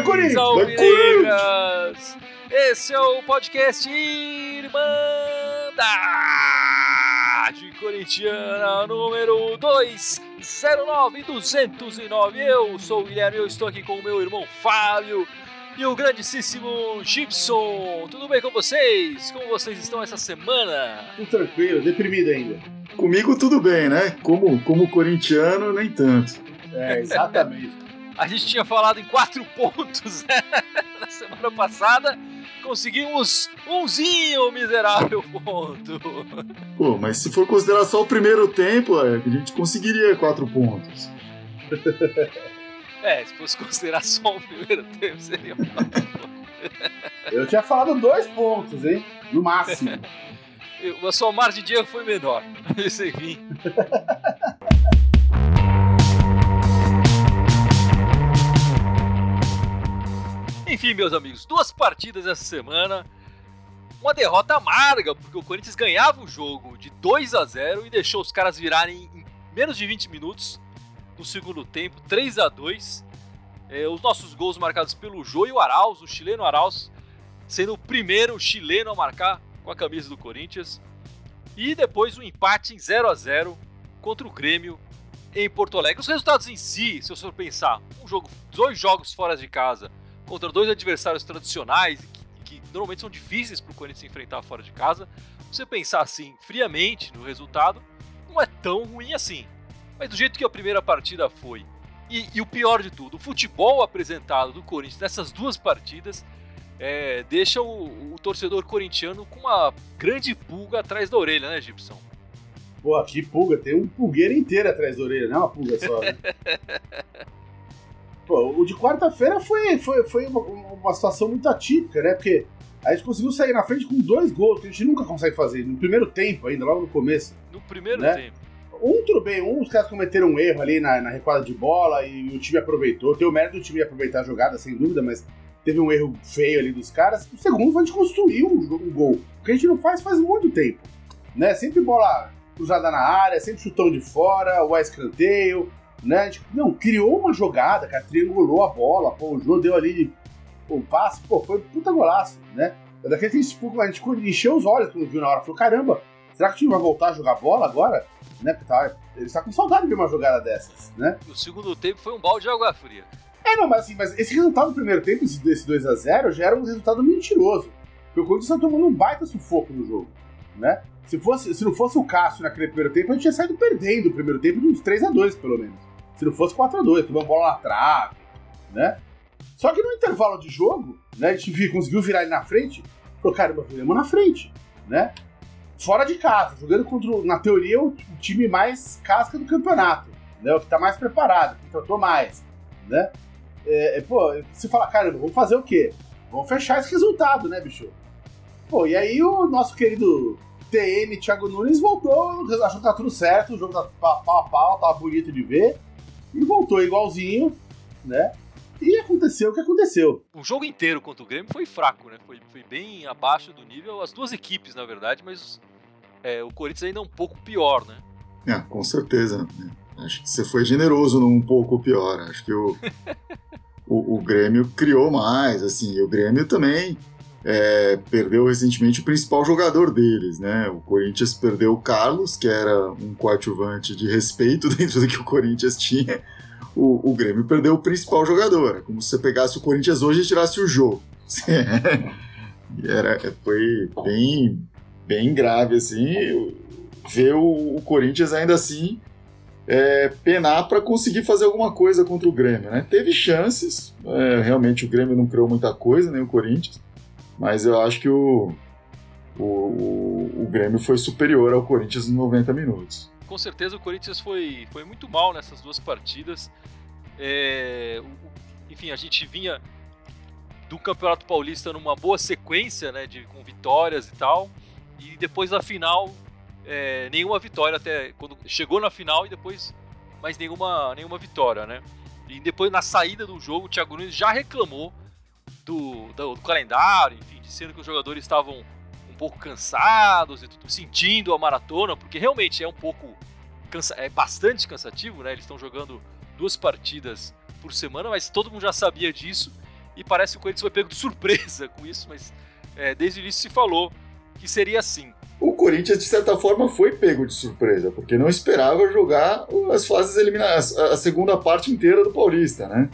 Vai, Corinthians! Vai, Corinthians! Esse é o podcast Irmandade Corintiana número 209-209. Eu sou o Guilherme, eu estou aqui com o meu irmão Fábio e o grandíssimo Gibson. Tudo bem com vocês? Como vocês estão essa semana? Tudo tranquilo, deprimido ainda. Comigo tudo bem, né? Como, como corintiano, nem tanto. É, exatamente. A gente tinha falado em quatro pontos né? na semana passada. Conseguimos umzinho miserável ponto. Pô, mas se for considerar só o primeiro tempo, é, a gente conseguiria quatro pontos. É, se fosse considerar só o primeiro tempo, seria quatro pontos. Eu tinha falado dois pontos, hein? No máximo. A sua margem de erro foi menor. Esse enfim. Enfim, meus amigos, duas partidas essa semana. Uma derrota amarga, porque o Corinthians ganhava o jogo de 2 a 0 e deixou os caras virarem em menos de 20 minutos no segundo tempo, 3 a 2 é, Os nossos gols marcados pelo Jô e o Arauz, o chileno Arauz, sendo o primeiro chileno a marcar com a camisa do Corinthians. E depois um empate em 0 a 0 contra o Grêmio em Porto Alegre. Os resultados em si, se eu for pensar, um jogo, dois jogos fora de casa contra dois adversários tradicionais que, que normalmente são difíceis para o Corinthians enfrentar fora de casa. Você pensar assim friamente no resultado, não é tão ruim assim. Mas do jeito que a primeira partida foi, e, e o pior de tudo, o futebol apresentado do Corinthians nessas duas partidas é, deixa o, o, torcedor corintiano com uma grande pulga atrás da orelha, né, Gibson? Pô, que pulga, tem um pulgueiro inteiro atrás da orelha, não é uma pulga só, né? Pô, o de quarta-feira foi, foi, foi uma, uma, situação muito atípica, né? Porque a gente conseguiu sair na frente com dois gols, que a gente nunca consegue fazer, no primeiro tempo ainda, logo no começo. No primeiro né? tempo. Um, tudo bem, um, os caras cometeram um erro ali na, na recuada de bola e o time aproveitou. Tem o mérito do time aproveitar a jogada, sem dúvida, mas teve um erro feio ali dos caras. O segundo foi a gente construir um, um gol. O que a gente não faz faz muito tempo. Né? Sempre bola cruzada na área, sempre chutão de fora, o escanteio né? Tipo, não, criou uma jogada, cara, triangulou a bola, pô, o Jô deu ali o passe, pô, foi um puta golaço, né? Daqui a gente, tipo, a gente encheu os olhos quando viu na hora, falou, caramba, será que o time vai voltar a jogar bola agora? Né? Porque tá, ele está com saudade de ver uma jogada dessas, né? O segundo tempo foi um balde de água fria. É, não, mas assim, mas esse resultado do primeiro tempo, esse, esse 2x0, já era um resultado mentiroso. Porque o Corinthians está tomando um baita sufoco no jogo, né? Se, fosse, se não fosse o Cássio naquele primeiro tempo, a gente tinha saído perdendo o primeiro tempo de uns 3x2, pelo menos. Se não fosse 4x2, tomou uma bola na trave, né? Só que no intervalo de jogo, né, a gente conseguiu virar ele na frente, falou, caramba, viramos na frente, né? Fora de casa, jogando contra, na teoria, o time mais casca do campeonato, né? O que tá mais preparado, que tratou mais, né? É, é, pô, você fala, caramba, vamos fazer o quê? Vamos fechar esse resultado, né, bicho? Pô, e aí o nosso querido TN Thiago Nunes voltou, achou que tá tudo certo, o jogo tá pau a pau, tava bonito de ver e voltou igualzinho, né? E aconteceu o que aconteceu. O jogo inteiro contra o Grêmio foi fraco, né? Foi, foi bem abaixo do nível, as duas equipes, na verdade, mas é, o Corinthians ainda é um pouco pior, né? É, com certeza. Acho que você foi generoso num pouco pior. Acho que o, o, o, Grêmio criou mais, assim, e o Grêmio também é, perdeu recentemente o principal jogador deles, né? O Corinthians perdeu o Carlos, que era um coadjuvante de respeito dentro do que o Corinthians tinha. O, o Grêmio perdeu o principal jogador. É como se você pegasse o Corinthians hoje e tirasse o jogo. era, foi bem, bem grave, assim, ver o, o Corinthians ainda assim é, penar para conseguir fazer alguma coisa contra o Grêmio, né? Teve chances, é, realmente o Grêmio não criou muita coisa, nem o Corinthians, mas eu acho que o, o, o, Grêmio foi superior ao Corinthians nos 90 minutos. Com certeza o Corinthians foi, foi muito mal nessas duas partidas. É, enfim, a gente vinha do Campeonato Paulista numa boa sequência, né, de, com vitórias e tal, e depois da final, é, nenhuma vitória até quando chegou na final e depois mais nenhuma, nenhuma vitória, né? E depois na saída do jogo, o Thiago Nunes já reclamou do, do, do calendário, enfim, dizendo que os jogadores estavam um pouco cansados e tudo, sentindo a maratona, porque realmente é um pouco cansa é bastante cansativo, né? Eles estão jogando duas partidas por semana, mas todo mundo já sabia disso. e parece que o Corinthians foi pego de surpresa com isso, mas é, desde o início se falou que seria assim. O Corinthians, de certa forma, foi pego de surpresa, porque não esperava jogar as fases eliminadas, a segunda parte inteira do Paulista, né?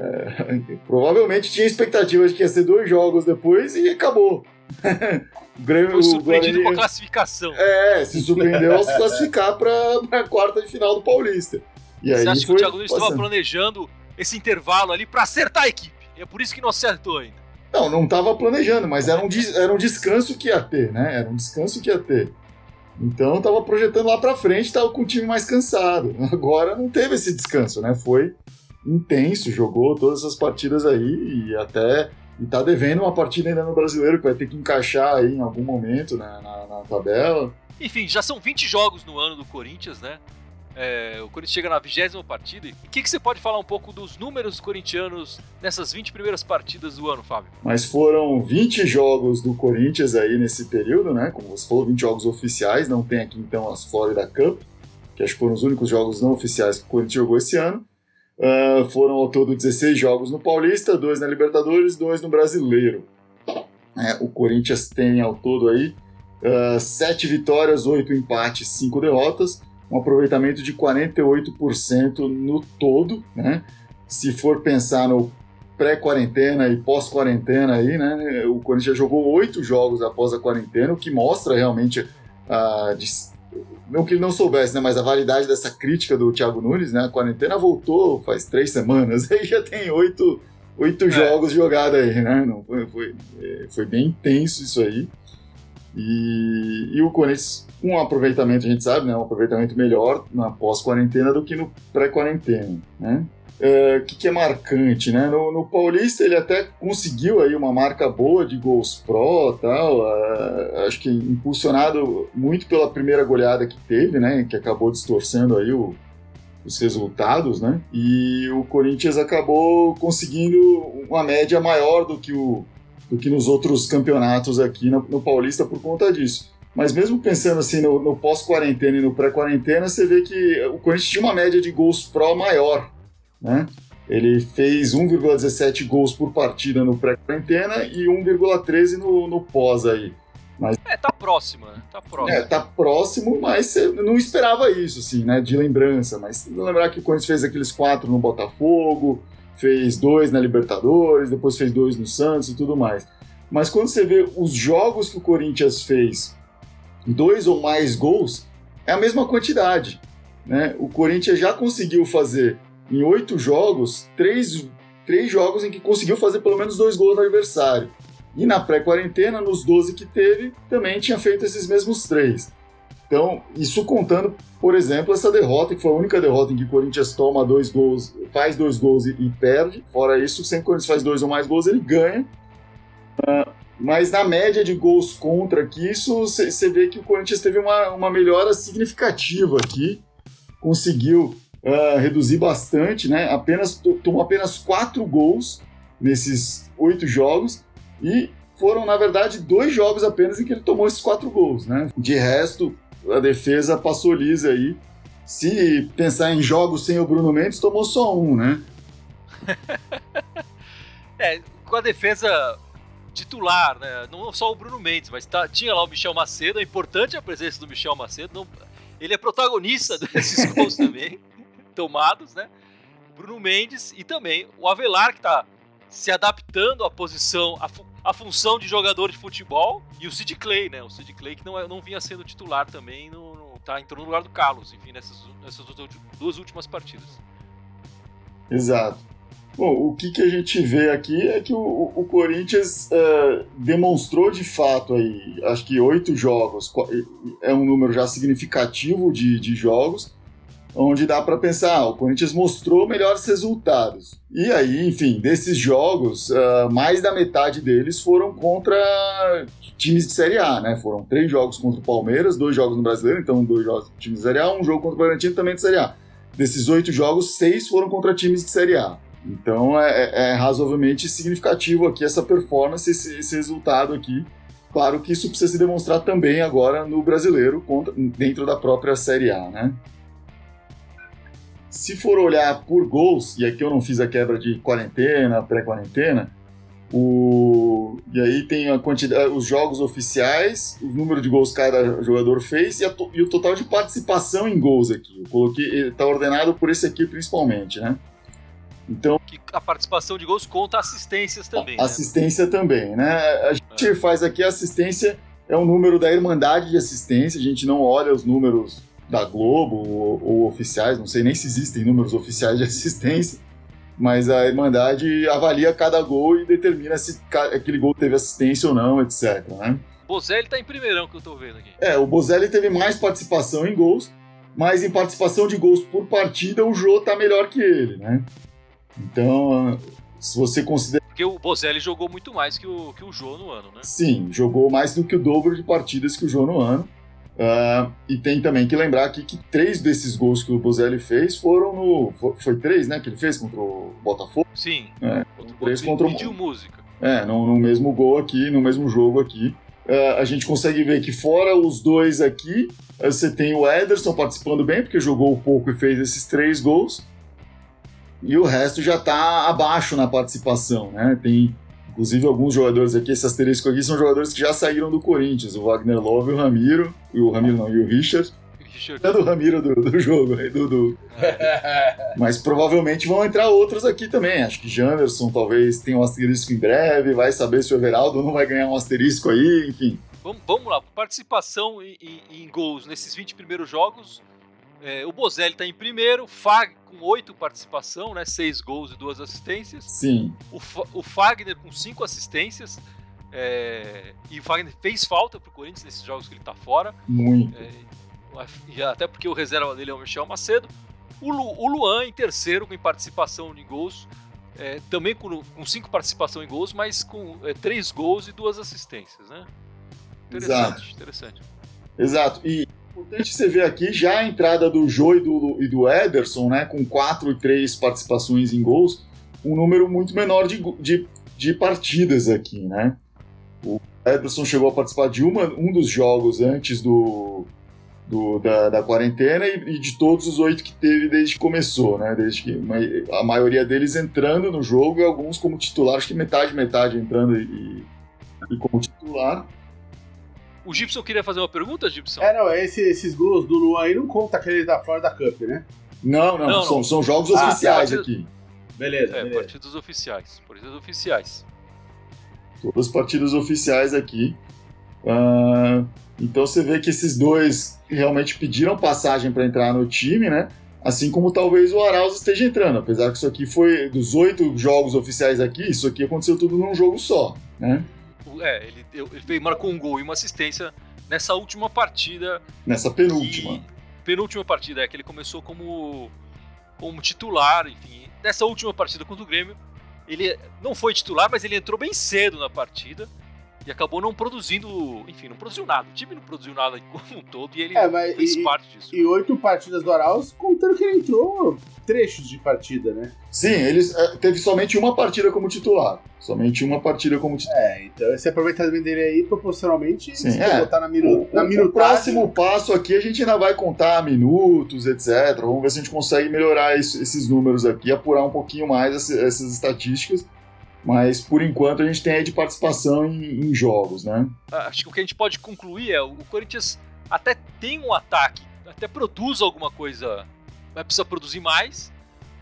É, provavelmente tinha expectativa de que ia ser dois jogos depois e acabou. o Grêmio, foi surpreendido com a classificação. É, se surpreendeu ao se classificar para a quarta de final do Paulista. E Você acha que o Thiago Nunes estava planejando esse intervalo ali para acertar a equipe? E é por isso que não acertou ainda. Não, não estava planejando, mas era um, era um descanso que ia ter, né? Era um descanso que ia ter. Então estava projetando lá para frente, estava com o time mais cansado. Agora não teve esse descanso, né? Foi intenso, jogou todas as partidas aí e até e tá devendo uma partida ainda no brasileiro que vai ter que encaixar aí em algum momento né, na, na tabela. Enfim, já são 20 jogos no ano do Corinthians, né? É, o Corinthians chega na vigésima partida. O que, que, você pode falar um pouco dos números corintianos nessas 20 primeiras partidas do ano, Fábio? Mas foram 20 jogos do Corinthians aí nesse período, né? Como você falou, 20 jogos oficiais, não tem aqui então as Florida Cup, que acho que foram os únicos jogos não oficiais que o Corinthians jogou esse ano. Uh, foram ao todo 16 jogos no Paulista, dois na Libertadores, dois no Brasileiro. É, o Corinthians tem ao todo aí uh, 7 vitórias, 8 empates, 5 derrotas um aproveitamento de 48% no todo, né? Se for pensar no pré-quarentena e pós-quarentena aí, né? O Corinthians jogou oito jogos após a quarentena, o que mostra realmente a não que ele não soubesse, né, mas a validade dessa crítica do Thiago Nunes, né? A quarentena voltou faz três semanas, aí já tem oito, oito é. jogos jogados aí, né? Não, foi, foi, é, foi bem intenso isso aí. E, e o Corinthians, com um aproveitamento, a gente sabe, né, um aproveitamento melhor na pós-quarentena do que no pré-quarentena, né? O que, que, é marcante, né? No, no, Paulista ele até conseguiu aí uma marca boa de gols pró tal, uh, acho que impulsionado muito pela primeira goleada que teve, né? Que acabou distorcendo aí o, os resultados, né? E o Corinthians acabou conseguindo uma média maior do que o, do que nos outros campeonatos aqui no, no Paulista por conta disso. Mas mesmo pensando assim no, no pós-quarentena e no pré-quarentena, você vê que o Corinthians tinha uma média de gols pró maior, né? Ele fez 1,17 gols por partida no pré-quarentena e 1,13 no, no pós aí. Mas, é, tá próximo, né? Tá próximo. É, tá próximo, mas você não esperava isso, assim, né? De lembrança. Mas lembrar que o Corinthians fez aqueles quatro no Botafogo, fez dois na Libertadores, depois fez dois no Santos e tudo mais. Mas quando você vê os jogos que o Corinthians fez, dois ou mais gols, é a mesma quantidade. Né? O Corinthians já conseguiu fazer em oito jogos, três, três jogos em que conseguiu fazer pelo menos dois gols no adversário. E na pré-quarentena, nos 12 que teve, também tinha feito esses mesmos três. Então, isso contando, por exemplo, essa derrota, que foi a única derrota em que o Corinthians toma dois gols, faz dois gols e, e perde. Fora isso, sempre que o Corinthians faz dois ou mais gols, ele ganha. Uh, mas na média de gols contra aqui, isso você vê que o Corinthians teve uma, uma melhora significativa aqui. Conseguiu uh, reduzir bastante, né? Apenas, tomou apenas quatro gols nesses oito jogos. E foram, na verdade, dois jogos apenas em que ele tomou esses quatro gols, né? De resto, a defesa passou lisa aí. Se pensar em jogos sem o Bruno Mendes, tomou só um, né? é, com a defesa titular, né? Não só o Bruno Mendes, mas tá, tinha lá o Michel Macedo. É importante a presença do Michel Macedo. Não, ele é protagonista desses gols também, tomados, né? Bruno Mendes e também o Avelar, que tá se adaptando à posição, à, à, função de jogador de futebol, e o Sid Clay, né? O Sid Clay que não, é, não vinha sendo titular também, no, no, tá, entrou no lugar do Carlos, enfim, nessas, nessas duas últimas partidas. Exato. Bom, o que, que a gente vê aqui é que o, o Corinthians uh, demonstrou de fato aí, acho que oito jogos, é um número já significativo de, de jogos, onde dá para pensar, ah, o Corinthians mostrou melhores resultados. E aí, enfim, desses jogos, uh, mais da metade deles foram contra times de Série A, né? Foram três jogos contra o Palmeiras, dois jogos no Brasileiro, então dois jogos de times de Série A, um jogo contra o Bragantino também de Série A. Desses oito jogos, seis foram contra times de Série A. Então é, é, é razoavelmente significativo aqui essa performance, esse, esse resultado aqui. Claro que isso precisa se demonstrar também agora no brasileiro, dentro da própria Série A, né? Se for olhar por gols, e aqui eu não fiz a quebra de quarentena, pré-quarentena, o... e aí tem a quantidade, os jogos oficiais, o número de gols que cada jogador fez e, to... e o total de participação em gols aqui. Eu coloquei, está ordenado por esse aqui principalmente, né? Então, que a participação de gols conta assistências também. Né? Assistência também, né? A gente é. faz aqui a assistência é o número da Irmandade de Assistência, a gente não olha os números da Globo ou, ou, oficiais, não sei nem se existem números oficiais de assistência, mas a Irmandade avalia cada gol e determina se aquele gol teve assistência ou não, etc. Né? Bozelli tá em primeirão que eu tô vendo aqui. É, o Bozelli teve mais participação em gols, mas em participação de gols por partida o Jô tá melhor que ele, né? Então, se você considera. Porque o Bozelli jogou muito mais que o, que o Jô no ano, né? Sim, jogou mais do que o dobro de partidas que o Jô no ano. Uh, e tem também que lembrar aqui que três desses gols que o Bozelli fez foram no. Foi, três, né? Que ele fez contra o Botafogo? Sim. É, três contra o. Pediu música. É, no, no, mesmo gol aqui, no mesmo jogo aqui. Uh, a gente consegue ver que, fora os dois aqui, você tem o Ederson participando bem, porque jogou pouco e fez esses três gols. E o resto já está abaixo na participação, né? Tem Inclusive, alguns jogadores aqui, esse asterisco aqui, são jogadores que já saíram do Corinthians. O Wagner Love e o Ramiro. E o Ramiro não, e o Richard. Richard. É do Ramiro do, do jogo, aí, do, do... Mas provavelmente vão entrar outros aqui também. Acho que Janderson talvez tenha um asterisco em breve. Vai saber se o Everaldo não vai ganhar um asterisco aí, enfim. Vamos, vamos lá, participação em, em, em gols nesses 20 primeiros jogos. É, o Bozelli está em primeiro, Fag com oito participação, né? Seis gols e duas assistências. Sim. O, o Fagner com cinco assistências. É, e o Fagner fez falta pro Corinthians nesses jogos que ele está fora. Muito. É, até porque o reserva dele é o Michel Macedo. O, Lu, o Luan em terceiro com participação em gols. É, também com, com cinco participação em gols, mas com é, três gols e duas assistências, né? Interessante, Exato. interessante. Exato. E Importante você ver aqui já a entrada do Jô e do, e do Ederson, né, com 4 e 3 participações em gols, um número muito menor de, de, de partidas aqui, né? O Ederson chegou a participar de uma, um dos jogos antes do, do da, da, quarentena e, e, de todos os oito que teve desde que começou, né? Desde que a maioria deles entrando no jogo e alguns como titular, acho que metade metade entrando e, e como titular. O Gibson queria fazer uma pergunta, Gibson? É, não, esse, esses gols do Luan aí não conta aquele da Florida Cup, né? Não, não, não, são, não. são jogos ah, oficiais partida... aqui. Beleza, é, beleza. partidas oficiais. Partidas oficiais. Todas as partidas oficiais aqui. Uh, então você vê que esses dois realmente pediram passagem para entrar no time, né? Assim como talvez o Arauz esteja entrando, apesar que isso aqui foi dos oito jogos oficiais aqui, isso aqui aconteceu tudo num jogo só, né? É, ele, ele veio, marcou um gol e uma assistência nessa última partida. Nessa penúltima. Que, penúltima partida, é que ele começou como, como titular, enfim. Nessa última partida contra o Grêmio, ele não foi titular, mas ele entrou bem cedo na partida e acabou não produzindo, enfim, não produziu nada. O time não produziu nada como um todo e ele é, fez e, parte disso. E oito partidas do Arauz, contando que ele entrou trechos de partida, né? Sim, ele é, teve somente uma partida como titular. Somente uma partida como titular. É, então esse aproveitamento dele aí, proporcionalmente, Sim, se é. botar na, minu o, na minutagem... O próximo passo aqui, a gente ainda vai contar minutos, etc. Vamos ver se a gente consegue melhorar isso, esses números aqui, apurar um pouquinho mais essas estatísticas mas por enquanto a gente tem aí de participação em, em jogos, né? Ah, acho que o que a gente pode concluir é o Corinthians até tem um ataque, até produz alguma coisa, mas precisa produzir mais.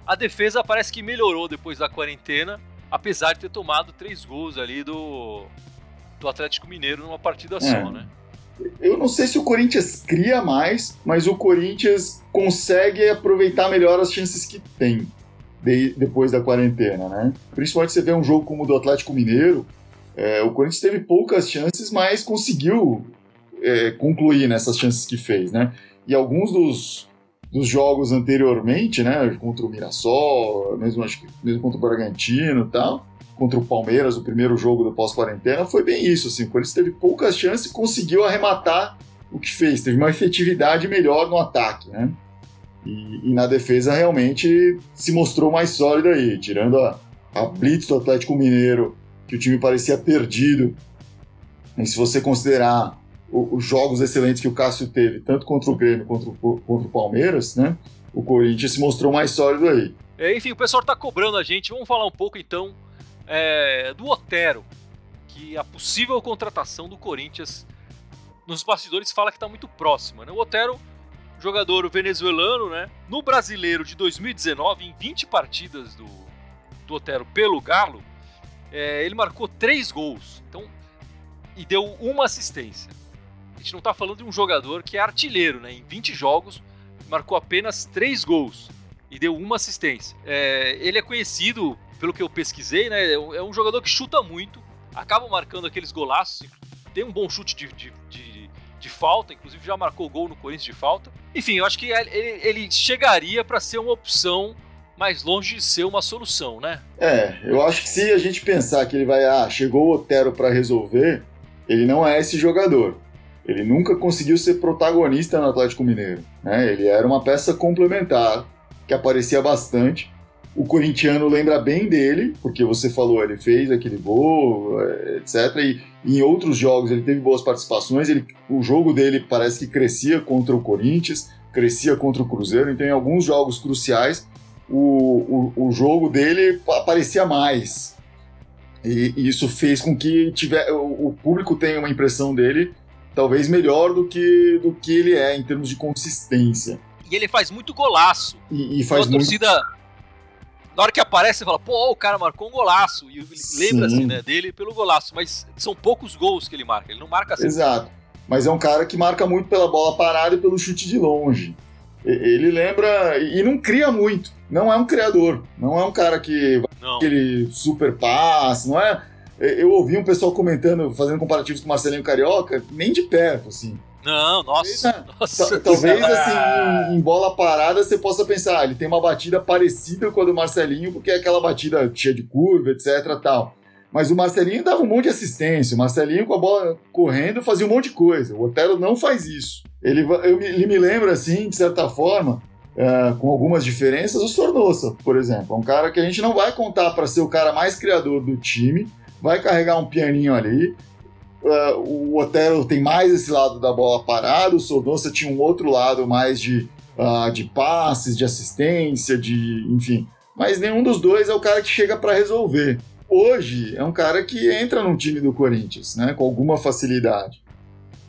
A defesa parece que melhorou depois da quarentena, apesar de ter tomado três gols ali do, do Atlético Mineiro numa partida é. só, né? Eu não sei se o Corinthians cria mais, mas o Corinthians consegue aproveitar melhor as chances que tem de, depois da quarentena, né? Principalmente você vê um jogo como o do Atlético Mineiro, é, o Corinthians teve poucas chances, mas conseguiu é, concluir nessas chances que fez, né? E alguns dos, dos jogos anteriormente, né, contra o Mirassol, mesmo acho que mesmo contra o Bragantino e tal, contra o Palmeiras, o primeiro jogo do pós-quarentena, foi bem isso, assim, o Corinthians teve poucas chances e conseguiu arrematar o que fez, teve uma efetividade melhor no ataque, né? E, e, na defesa realmente se mostrou mais sólido aí, tirando a, a blitz do Atlético Mineiro, que o time parecia perdido. E se você considerar o, os jogos excelentes que o Cássio teve, tanto contra o Grêmio quanto contra o Palmeiras, né? o Corinthians se mostrou mais sólido aí. É, enfim, o pessoal está cobrando a gente. Vamos falar um pouco então é, do Otero, que a possível contratação do Corinthians nos bastidores fala que está muito próxima. Né? O Otero, jogador venezuelano, né? no brasileiro de 2019, em 20 partidas do, do Otero pelo Galo, é, ele marcou 3 gols então, e deu uma assistência. A gente não está falando de um jogador que é artilheiro, né? em 20 jogos marcou apenas 3 gols e deu uma assistência. É, ele é conhecido, pelo que eu pesquisei, né? É um é jogador que chuta muito, acaba marcando aqueles golaços, tem um bom chute de, de, de, de falta, inclusive já marcou gol no Corinthians de falta. Enfim, eu acho que ele, ele chegaria para ser uma opção mais longe de ser uma solução, né? É, eu acho que se a gente pensar que ele vai, ah, chegou o Otero para resolver, ele não é esse jogador. Ele nunca conseguiu ser protagonista no Atlético Mineiro. Né? Ele era uma peça complementar que aparecia bastante. O corintiano lembra bem dele, porque você falou, ele fez aquele gol, eh, etc. E em outros jogos ele teve boas participações. Ele, o jogo dele parece que crescia contra o Corinthians, crescia contra o Cruzeiro. Então, em alguns jogos cruciais, o, o, o jogo dele aparecia mais. E, e, isso fez com que tiver, o, o público tenha uma impressão dele talvez melhor do que, do que ele é em termos de consistência. E ele faz muito golaço. E, e faz a torcida, muito... na hora que aparece, você fala, pô, o cara marcou um golaço. E lembra-se né, dele pelo golaço, mas são poucos gols que ele marca, ele não marca assim. Exato. Mas é um cara que marca muito pela bola parada e pelo chute de longe. Ele lembra e não cria muito. Não é um criador. Não é um cara que não. aquele super passe, não é eu ouvi um pessoal comentando, fazendo comparativos com o Marcelinho Carioca, nem de perto, assim. Não, nossa. Talvez, nossa talvez assim, em, em, bola parada, você possa pensar, ah, ele tem uma batida parecida com a do Marcelinho, porque é aquela batida cheia de curva, etc. tal. Mas o Marcelinho dava um monte de assistência. O Marcelinho, com a bola correndo, fazia um monte de coisa. O Otero não faz isso. Ele, eu, ele me lembra, assim, de certa forma, uh, com algumas diferenças, o Sornosa, por exemplo. É um cara que a gente não vai contar para ser o cara mais criador do time, vai carregar um pianinho ali. Uh, o Otero tem mais esse lado da bola parada, o Sornosa tinha um outro lado mais de, uh, de passes, de assistência, de enfim. Mas nenhum dos dois é o cara que chega para resolver. Hoje é um cara que entra no time do Corinthians, né, com alguma facilidade.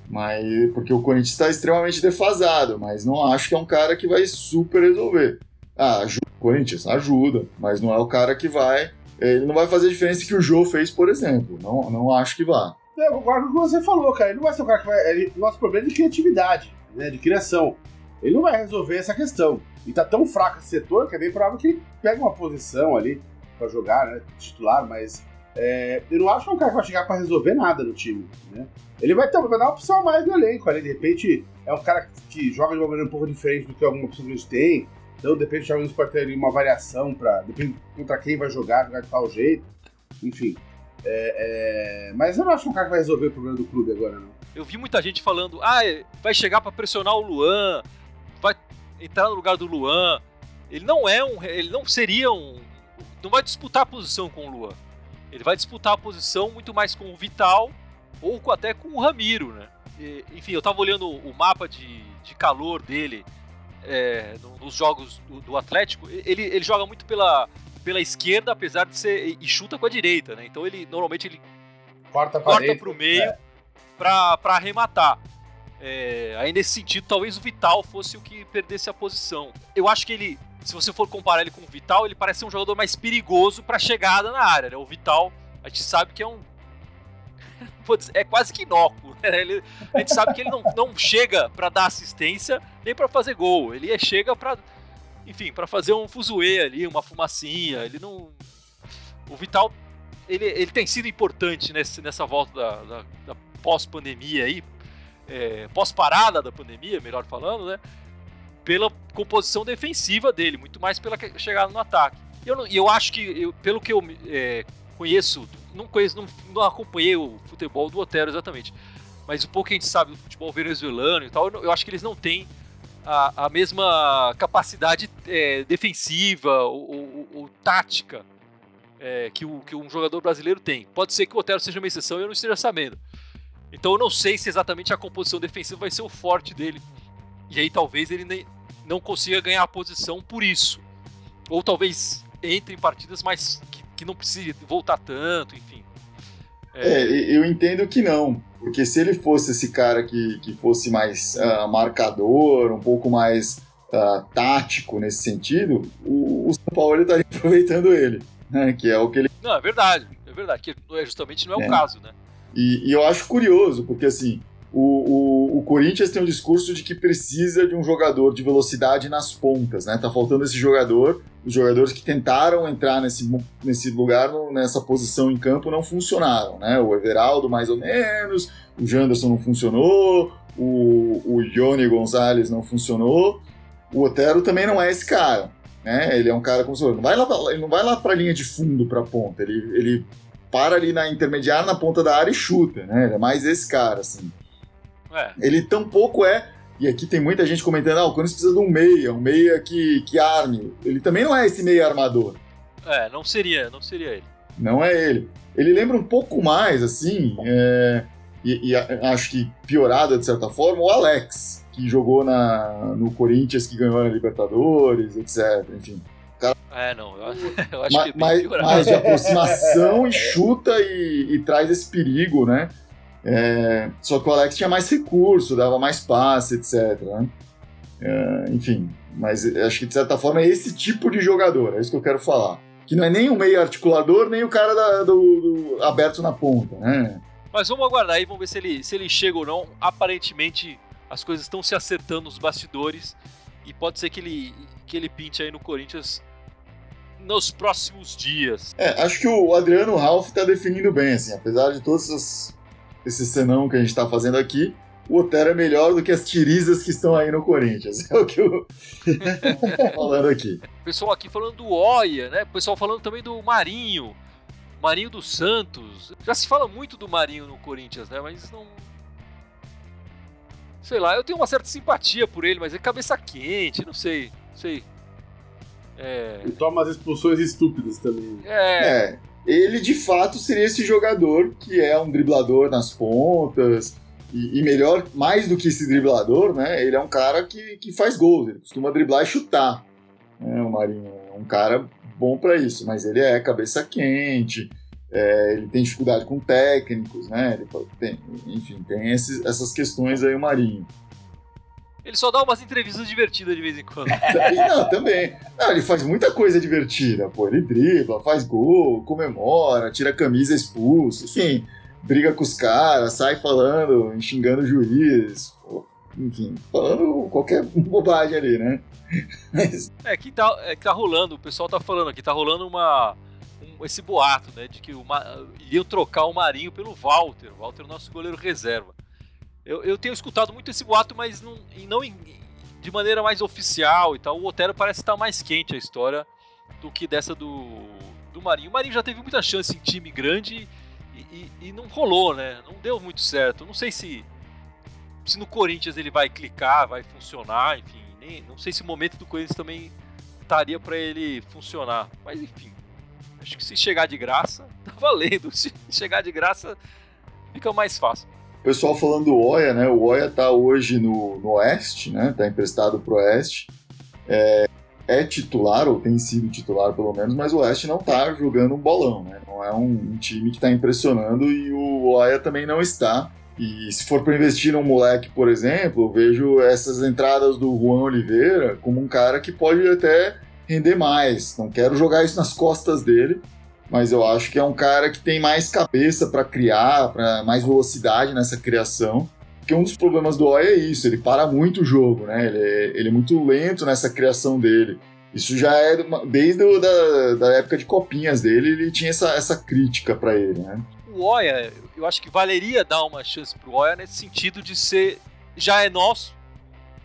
Mas porque o Corinthians está extremamente defasado, mas não acho que é um cara que vai super resolver. Ah, ajuda o Corinthians, ajuda, mas não é o cara que vai ele não vai fazer a diferença que o Joe fez, por exemplo. Não, não acho que vá. Eu concordo com o que você falou, cara. Ele não vai ser o cara que vai. Ele, nosso problema é de criatividade, né? De criação. Ele não vai resolver essa questão. E tá tão fraco esse setor que é bem provável que ele pegue uma posição ali para jogar, né? Titular, mas. É, eu não acho que é um cara que vai chegar para resolver nada no time, né? Ele vai, ter, vai dar uma opção a mais no elenco ali. De repente, é um cara que joga de uma maneira um pouco diferente do que alguma opção que a gente tem. Então, de jogos pode ter uma variação para depende contra quem vai jogar, jogar de tal jeito. Enfim. É, é... Mas eu não acho um cara que vai resolver o problema do clube agora, não. Eu vi muita gente falando, ah, vai chegar para pressionar o Luan, vai entrar no lugar do Luan. Ele não é um. Ele não seria um. Não vai disputar a posição com o Luan. Ele vai disputar a posição muito mais com o Vital ou até com o Ramiro, né? E, enfim, eu tava olhando o mapa de, de calor dele é, nos jogos do, do, Atlético, ele, ele joga muito pela, pela esquerda, apesar de ser. e chuta com a direita, né? Então ele normalmente ele corta, corta para o meio é. para arrematar. É, aí nesse sentido, talvez o Vital fosse o que perdesse a posição. Eu acho que ele, se você for comparar ele com o Vital, ele parece ser um jogador mais perigoso para chegada na área. Né? O Vital, a gente sabe que é um é quase que inócuo. Né? Ele, a gente sabe que ele não, não chega para dar assistência nem para fazer gol. Ele chega para, enfim, para fazer um fuzuê ali, uma fumacinha. Ele não. O Vital, ele, ele tem sido importante nesse, nessa volta da, da, da pós-pandemia aí, é, pós-parada da pandemia, melhor falando, né? Pela composição defensiva dele, muito mais pela chegada no ataque. E eu, eu acho que, eu, pelo que eu é, conheço, não conheço, não, não, acompanhei o futebol do Otero exatamente, mas o pouco que a gente sabe do futebol venezuelano e tal, eu, eu acho que eles não têm a, a mesma capacidade é, defensiva ou, ou, ou tática é, que, o, que um jogador brasileiro tem. Pode ser que o Otero seja uma exceção e eu não esteja sabendo. Então eu não sei se exatamente a composição defensiva vai ser o forte dele. E aí talvez ele nem, não consiga ganhar a posição por isso. Ou talvez entre em partidas mais que, que não precise voltar tanto, enfim. É... é... eu entendo que não. Porque se ele fosse esse cara que, que fosse mais uh, marcador, um pouco mais uh, tático nesse sentido, o, o São Paulo estaria aproveitando ele. Né? Que é o que ele. Não, é verdade. É verdade. Que é justamente não é, é. o caso, né? E, e, eu acho curioso, porque assim, o, o, o, Corinthians tem um discurso de que precisa de um jogador de velocidade nas pontas, né? Tá faltando esse jogador. Os jogadores que tentaram entrar nesse, nesse lugar, nessa posição em campo, não funcionaram, né? O Everaldo, mais ou menos, o Janderson não funcionou, o, o Johnny Gonzalez não funcionou, o Otero também não é esse cara, né? Ele é um cara como se não vai lá, ele não vai lá para a linha de fundo, para ponta, ele, ele para ali na intermediária, na ponta da área e chuta, né? Ele é mais esse cara, assim. É. Ele tampouco é. E aqui tem muita gente comentando: ah, o Corinthians precisa de um meia, um meia que, que arme. Ele também não é esse meia armador. É, não seria, não seria ele. Não é ele. Ele lembra um pouco mais, assim, é, e, e, acho que piorado de certa forma, o Alex, que jogou na, no Corinthians, que ganhou na Libertadores, etc. Enfim. Cara... É, não, eu, eu acho mas, que é mais, mais de aproximação e chuta e, e traz esse perigo, né? É, só que o Alex tinha mais recurso, dava mais passe, etc. Né? É, enfim, mas acho que de certa forma é esse tipo de jogador, é isso que eu quero falar. Que não é nem o meio articulador, nem o cara da, do, do, aberto na ponta, né? Mas vamos aguardar aí, vamos ver se ele, se ele chega ou não. Aparentemente as coisas estão se acertando nos bastidores e pode ser que ele, que ele pinte aí no Corinthians nos próximos dias. É, acho que o Adriano Ralph está definindo bem, assim, apesar de todas essas esse senão que a gente está fazendo aqui, o Otero é melhor do que as tirizas que estão aí no Corinthians. É o que eu falando aqui. O pessoal aqui falando do Oia, né? O pessoal falando também do Marinho. Marinho dos Santos. Já se fala muito do Marinho no Corinthians, né? Mas não. Sei lá, eu tenho uma certa simpatia por ele, mas é cabeça quente, não sei. Não sei. É... E toma as expulsões estúpidas também. É. é ele de fato seria esse jogador que é um driblador nas pontas. E, e, melhor, mais do que esse driblador, né? Ele é um cara que, que faz gols, ele costuma driblar e chutar. Né, o Marinho é um cara bom para isso, mas ele é cabeça quente, é, ele tem dificuldade com técnicos, né? Ele tem, enfim, tem esses, essas questões aí o Marinho. Ele só dá umas entrevistas divertidas de vez em quando. Não, também. Não, ele faz muita coisa divertida, pô. Ele dribla, faz gol, comemora, tira a camisa expulso, enfim, briga com os caras, sai falando, xingando o juiz, enfim, falando qualquer bobagem ali, né? Mas... É, que tá, é que tá rolando, o pessoal tá falando aqui, tá rolando uma. Um, esse boato, né? De que uma, iriam trocar o Marinho pelo Walter. O Walter é o nosso goleiro reserva. Eu, eu tenho escutado muito esse boato, mas não, não de maneira mais oficial e tal. O Otero parece estar mais quente a história do que dessa do, do Marinho. O Marinho já teve muita chance em time grande e, e, e não rolou, né? Não deu muito certo. Não sei se, se no Corinthians ele vai clicar, vai funcionar, enfim. Nem, não sei se o momento do Corinthians também estaria para ele funcionar. Mas enfim, acho que se chegar de graça, tá valendo. Se chegar de graça, fica mais fácil. Pessoal falando do Oia, né? O Oia tá hoje no, no Oeste, né? Tá emprestado pro Oeste. É, é, titular, ou tem sido titular pelo menos, mas o Oeste não tá jogando um bolão, né? Não é um, um time que tá impressionando e o Oia também não está. E se for para investir num moleque, por exemplo, eu vejo essas entradas do Juan Oliveira como um cara que pode até render mais. Não quero jogar isso nas costas dele, mas eu acho que é um cara que tem mais cabeça para criar, para mais velocidade nessa criação. Porque um dos problemas do Oi é isso, ele para muito o jogo, né? Ele é, ele é muito lento nessa criação dele. Isso já é desde o, da, da época de copinhas dele, ele tinha essa, essa crítica para ele, né? O Oia, eu acho que valeria dar uma chance pro Oia nesse sentido de ser já é nosso,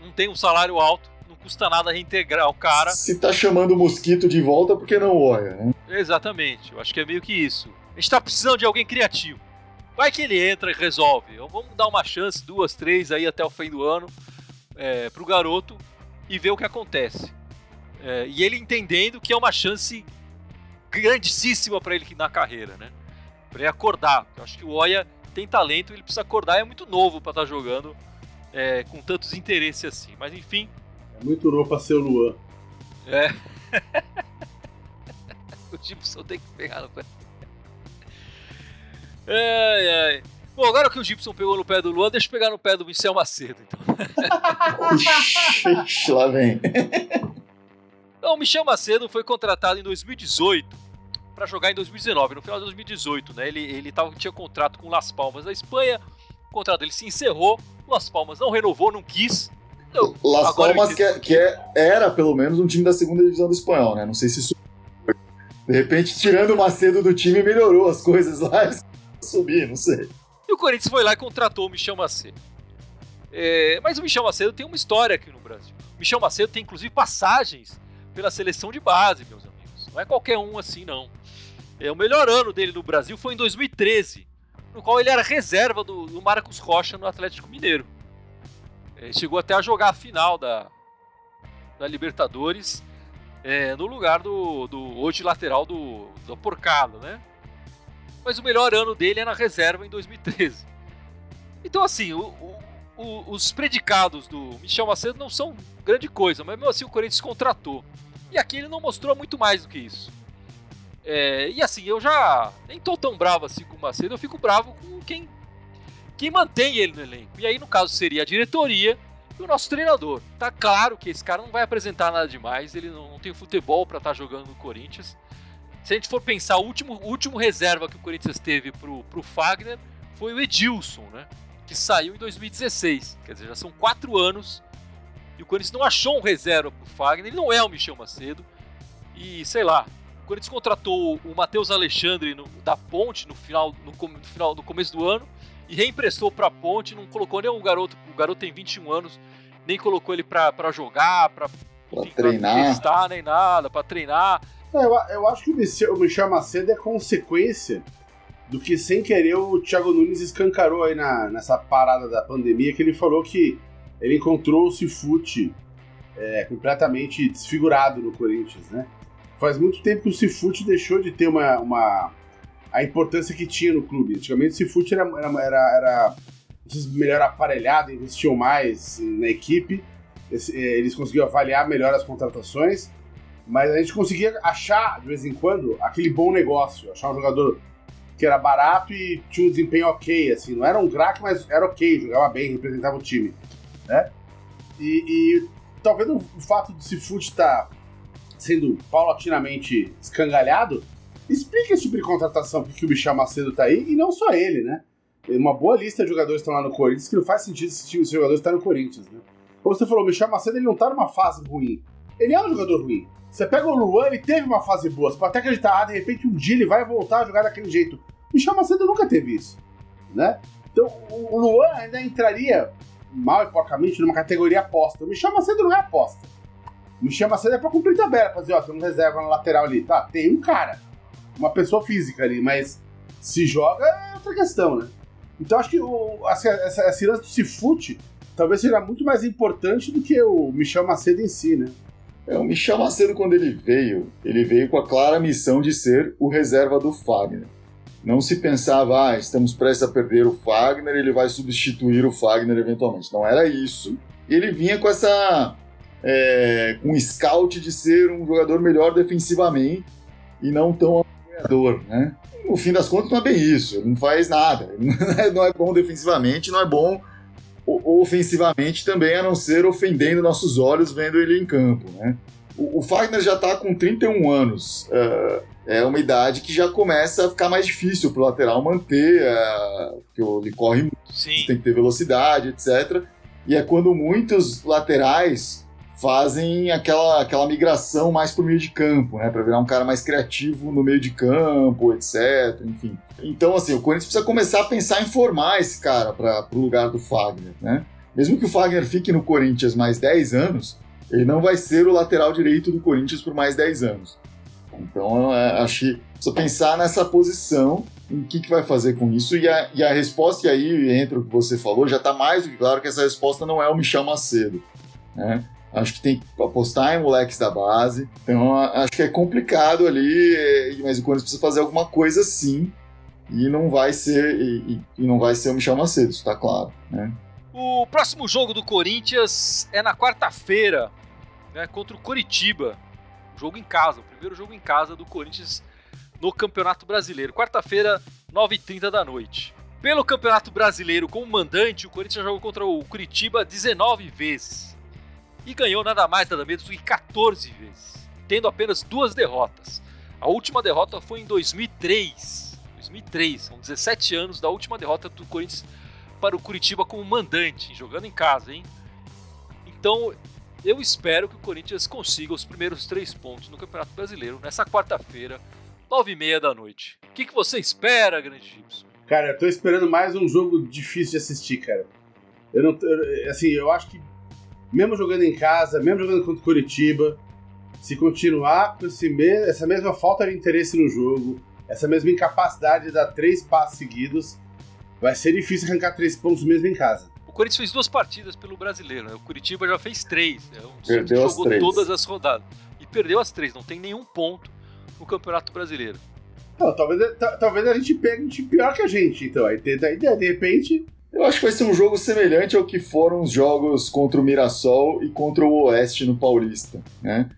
não tem um salário alto, custa nada reintegrar o cara. Se tá chamando o mosquito de volta, por que não olha, né? Exatamente, eu acho que é meio que isso. A gente tá precisando de alguém criativo. Vai que ele entra e resolve. Então, vamos dar uma chance, duas, três aí até o fim do ano é, pro garoto e ver o que acontece. É, e ele entendendo que é uma chance grandíssima para ele na carreira, né? Pra ele acordar. Eu acho que o Oya tem talento, ele precisa acordar, é muito novo para estar tá jogando é, com tantos interesses assim. Mas enfim, É muito novo pra ser o Luan. É. o Gibson tem que pegar no pé. Ai, ai. Bom, agora que o Gibson pegou no pé do Luan, deixa eu pegar no pé do Michel Macedo, então. Ixi, lá vem. Então, o Michel Macedo foi contratado em 2018 para jogar em 2019, no final de 2018, né? Ele, ele tava, tinha contrato com o Las Palmas da Espanha, o contrato dele se encerrou, o Las Palmas não renovou, não quis. Então, Las Palmas, que, é- que é- era pelo menos um time da segunda divisão do espanhol, né? Não sei se isso. De repente, tirando o Macedo do time, melhorou as coisas lá. Subir, não sei. E o Corinthians foi lá e contratou o Michel Macedo. É, mas o Michel Macedo tem uma história aqui no Brasil. O Michel Macedo tem inclusive passagens pela seleção de base, meus amigos. Não é qualquer um assim, não. É, o melhor ano dele no Brasil foi em 2013, no qual ele era reserva do, do Marcos Rocha no Atlético Mineiro. É, chegou até a jogar a final da, da Libertadores é, no lugar do, do hoje lateral do, do Porcalo, né? mas o melhor ano dele é na reserva em 2013. Então, assim, o- o- os predicados do Michel Macedo não são grande coisa, mas mesmo assim o Corinthians contratou. E aqui ele não mostrou muito mais do que isso. É, e assim, eu já nem tô tão bravo assim com o Macedo, eu fico bravo com quem, quem mantém ele no elenco. E aí, no caso, seria a diretoria e o nosso treinador. Tá claro que esse cara não vai apresentar nada demais, ele não, não tem futebol para estar jogando no Corinthians. Se a gente for pensar, o último, último reserva que o Corinthians teve pro, pro Fagner foi o Edilson, né? Que saiu em 2016. Quer dizer, já são quatro anos e o Corinthians não achou um reserva pro Fagner. Ele não é o Michel Macedo. E sei lá, o Corinthians contratou o Matheus Alexandre no- da Ponte no final, no, no final, no começo do ano e reemprestou pra Ponte. Não colocou nem o garoto. O garoto tem 21 anos, nem colocou ele pra, pra jogar, pra, Pra enfim, pra treinar. testar, nem nada, pra treinar. É, eu, eu acho que o Michel, o Michel Macedo é consequência do que, sem querer, o Thiago Nunes escancarou aí na, nessa parada da pandemia, que ele falou que ele encontrou o Cifute é, completamente desfigurado no Corinthians, né? Faz muito tempo que o Cifute deixou de ter uma, uma a importância que tinha no clube. Antigamente o Cifute era, era, era, melhor aparelhado, investiam mais na equipe, esse- eh, eles conseguiam avaliar melhor as contratações, mas a gente conseguia achar, de vez em quando, aquele bom negócio. Achar um jogador que era barato e tinha um desempenho ok, assim. Não era um craque, mas era ok, jogava bem, representava o time, né? E, e talvez o, fato de Cifute estar sendo paulatinamente escangalhado explica esse tipo de contratação, porque o Michel Macedo tá aí, e não só ele, né? Tem uma boa lista de jogadores estão lá no Corinthians que não faz sentido esse time de jogadores estar no Corinthians, né? Como você falou, o Michel Macedo ele não tá numa fase ruim. Ele é um jogador ruim. Você pega o Luan, ele teve uma fase boa. Você pode até acreditar, ah, de repente um dia ele vai voltar a jogar daquele jeito. O Michel Macedo nunca teve isso, né? Então o Luan ainda entraria mal e porcamente numa categoria aposta. O Michel Macedo não é aposta. O Michel Macedo é pra cumprir tabela, pra dizer, ó, tem um reserva na lateral ali. Tá, tem um cara, uma pessoa física ali, mas se joga é outra questão, né? Então acho que o, essa, essa, essa lance do Cifute talvez seja muito mais importante do que o Michel Macedo em si, né? É, o Michel Macedo, quando ele veio, ele veio com a clara missão de ser o reserva do Fagner. Não se pensava, ah, estamos prestes a perder o Fagner, ele vai substituir o Fagner eventualmente. Não era isso. Ele vinha com essa. É, com um scout de ser um jogador melhor defensivamente e não tão apoiador, né? No fim das contas, não é bem isso. Ele não faz nada. Ele não é- é bom defensivamente, não é bom ofensivamente também, a não ser ofendendo nossos olhos vendo ele em campo, né? O, o Fagner já está com 31 anos. eh, é uma idade que já começa a ficar mais difícil para o lateral manter, eh, porque ele corre muito, tem que ter velocidade, etc. E é quando muitos laterais fazem aquela, aquela migração mais para o meio de campo, né? Para virar um cara mais criativo no meio de campo, etc. Enfim. Então, assim, o Corinthians precisa começar a pensar em formar esse cara para o lugar do Fagner, né? Mesmo que o Fagner fique no Corinthians mais 10 anos, ele não vai ser o lateral direito do Corinthians por mais 10 anos. Então, é, acho que precisa pensar nessa posição, em o que, que vai fazer com isso, e a, e a resposta, e aí entra o que você falou, já está mais do que claro que essa resposta não é o Michel Macedo. Né? Acho que tem que apostar em moleques da base. Então, acho que é complicado ali, mas o Corinthians precisa fazer alguma coisa sim. E não vai ser e- e não vai ser o Michel Macedo, isso tá claro. Né? O próximo jogo do Corinthians é na quarta-feira, né, contra o Coritiba. Jogo em casa, o primeiro jogo em casa do Corinthians no Campeonato Brasileiro. Quarta-feira, 9h30 da noite. Pelo Campeonato Brasileiro, como mandante, o Corinthians jogou contra o Curitiba 19 vezes. E ganhou nada mais, nada menos do que 14 vezes, tendo apenas duas derrotas. A última derrota foi em 2003. 2003, são 17 anos da última derrota do Corinthians para o Curitiba como mandante, jogando em casa, hein? Então, eu espero que o Corinthians consiga os primeiros três pontos no Campeonato Brasileiro nessa quarta-feira, nove e meia da noite. O que, que você espera, grande Gibson? Cara, eu tô esperando mais um jogo difícil de assistir, cara. Eu não, eu, assim, eu acho que mesmo jogando em casa, mesmo jogando contra o Curitiba, se continuar com esse me essa mesma falta de interesse no jogo, essa mesma incapacidade de dar três passos seguidos, vai ser difícil arrancar três pontos mesmo em casa. Corinthians fez duas partidas pelo brasileiro, né? O Curitiba já fez três. Né? O perdeu jogou três. todas as rodadas. E perdeu as três, não tem nenhum ponto no Campeonato Brasileiro. Não, talvez, talvez a gente pegue um time pior que a gente, então. Aí de, de, de repente. Eu acho que vai ser um jogo semelhante ao que foram os jogos contra o Mirassol e contra o Oeste no Paulista, né?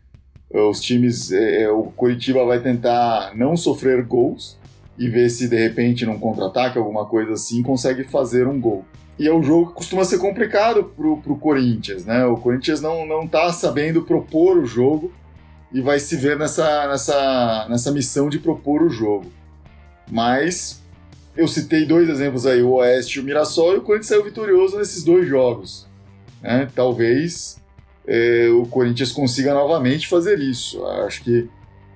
Os times, é, o Curitiba vai tentar não sofrer gols e ver se de repente num contra-ataque, alguma coisa assim, consegue fazer um gol. E é um jogo que costuma ser complicado pro, pro Corinthians, né? O Corinthians não, não tá sabendo propor o jogo e vai se ver nessa, nessa, nessa missão de propor o jogo. Mas eu citei dois exemplos aí, o Oeste e o Mirassol, e o Corinthians saiu vitorioso nesses dois jogos. Né? Talvez é, o Corinthians consiga novamente fazer isso. Acho que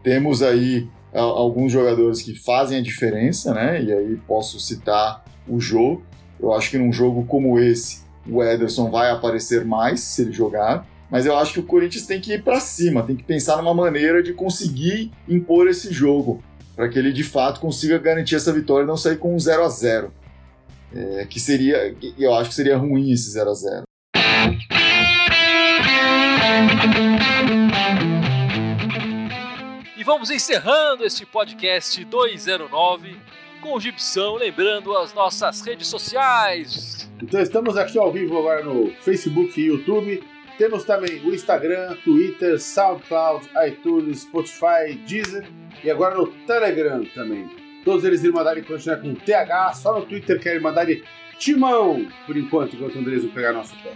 temos aí alguns jogadores que fazem a diferença, né? E aí posso citar o jogo eu acho que num jogo como esse, o Ederson vai aparecer mais se ele jogar. Mas eu acho que o Corinthians tem que ir para cima, tem que pensar numa maneira de conseguir impor esse jogo, para que ele de fato consiga garantir essa vitória e não sair com um 0 a 0 é, Que seria, eu acho que seria ruim esse 0 a 0 E vamos encerrando este podcast 209 com o Gibson, lembrando as nossas redes sociais. Então estamos aqui ao vivo agora no Facebook e YouTube. Temos também o Instagram, Twitter, SoundCloud, iTunes, Spotify, Deezer e agora no Telegram também. Todos eles Irmandade continuar com TH, só no Twitter que é Irmandade Timão, por enquanto, enquanto o Andrés não pegar nosso pé.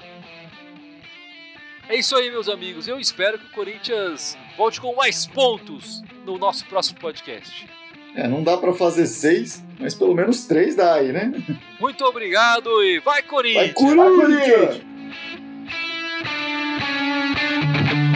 É isso aí, meus amigos. Eu espero que o Corinthians volte com mais pontos no nosso próximo podcast. É, não dá para fazer seis, mas pelo menos três dá aí, né? Muito obrigado e vai Corinthians! Vai Corinthians! Thank you.